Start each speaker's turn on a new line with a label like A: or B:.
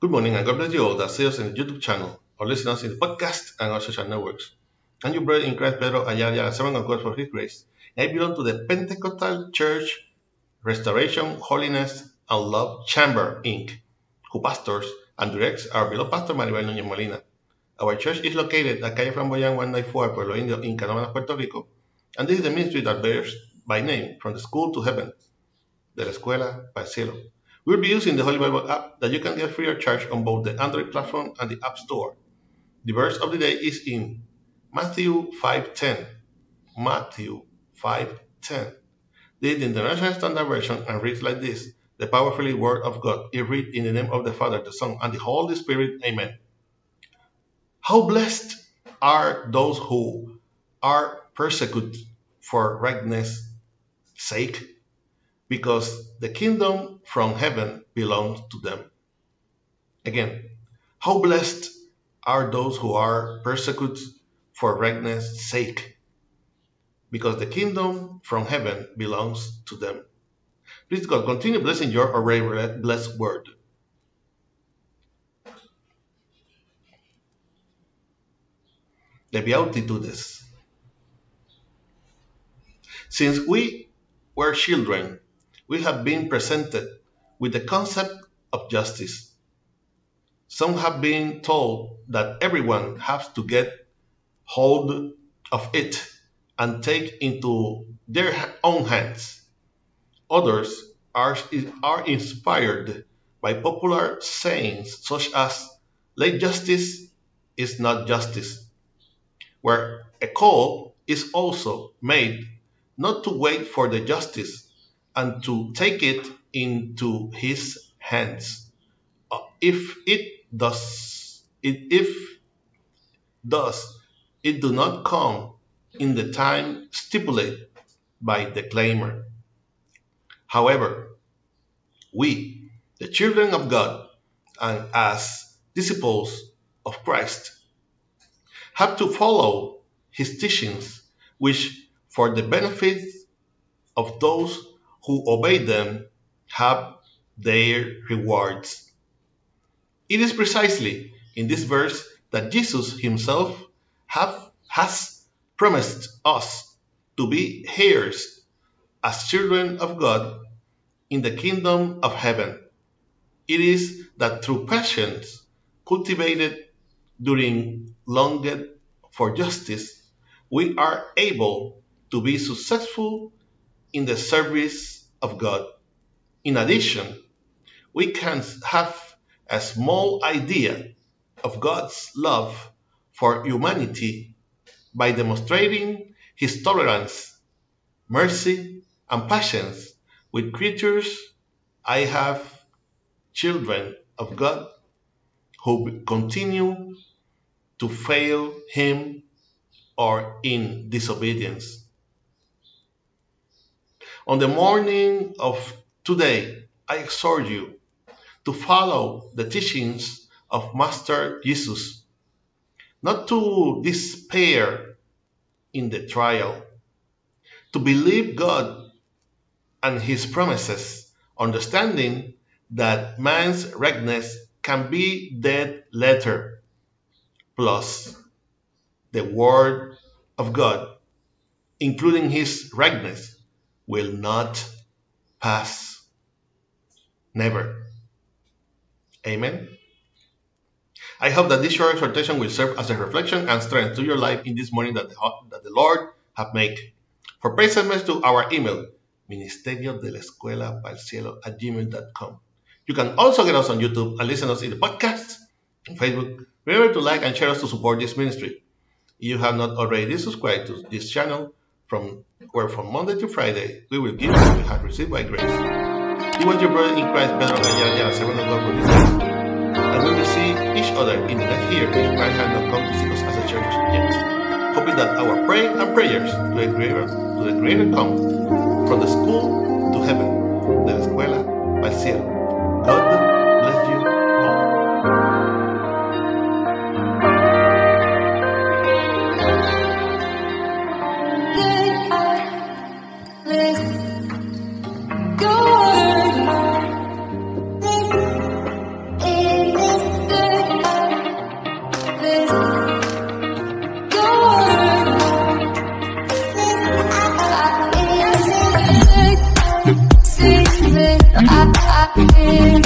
A: Good morning and God bless you all that see us in the YouTube channel or listen us in the podcast and our social networks. I'm your brother in Christ, Pedro Ayala, a servant of God for His grace. I belong to the Pentecostal Church Restoration, Holiness, and Love Chamber, Inc., who pastors and directs our beloved pastor Maribel Núñez Molina. Our church is located at Calle Flamboyant 194, Pueblo Indio, in Canóvanas, Puerto Rico, and this is the ministry that bears by name From the School to Heaven, de la Escuela para el Cielo. We'll be using the Holy Bible app that you can get free of charge on both the Android platform and the App Store. The verse of the day is in Matthew 5:10. Matthew 5:10. This is the International Standard Version and reads like this: The powerfully word of God is read in the name of the Father, the Son, and the Holy Spirit. Amen. How blessed are those who are persecuted for righteousness' sake, because the kingdom from heaven belongs to them. Again, how blessed are those who are persecuted for righteousness' sake, because the kingdom from heaven belongs to them. Please God, continue blessing your already blessed word. The Beatitudes. Since we were children, we have been presented with the concept of justice. Some have been told that everyone has to get hold of it and take into their own hands. Others are, are inspired by popular sayings such as, late justice is not justice, where a call is also made not to wait for the justice and to take it into his hands. Uh, if it does, it, if does, it do not come in the time stipulated by the claimer. However, we, the children of God, and as disciples of Christ, have to follow his teachings, which, for the benefit of those who obey them, have their rewards. It is precisely in this verse that Jesus himself have, has promised us to be heirs as children of God in the kingdom of heaven. It is that through patience cultivated during longed for justice, we are able to be successful in the service of God. In addition, we can have a small idea of God's love for humanity by demonstrating his tolerance, mercy, and patience with creatures. I have children of God who continue to fail him or in disobedience. On the morning of today, I exhort you to follow the teachings of Master Jesus, not to despair in the trial, to believe God and His promises, understanding that man's rightness can be dead letter plus the Word of God, including His rightness, will not pass. Never. Amen. I hope that this short exhortation will serve as a reflection and strength to your life in this morning that the, that the Lord have made. For and message to our email, ministerio de la escuela para el cielo at gmail.com. You can also get us on YouTube and listen us in the podcast on Facebook. Remember to like and share us to support this ministry. If you have not already subscribed to this channel, from where from Monday to Friday we will give what we have received by grace. You want your brother in Christ, Pedro Ayala, servant of God for this and we will see each other in the next year if Christ has not come to see us as a church yet. Hoping that our prayer and prayers to the greater, to the greater come from the school to heaven, la escuela al cielo. God
B: I've been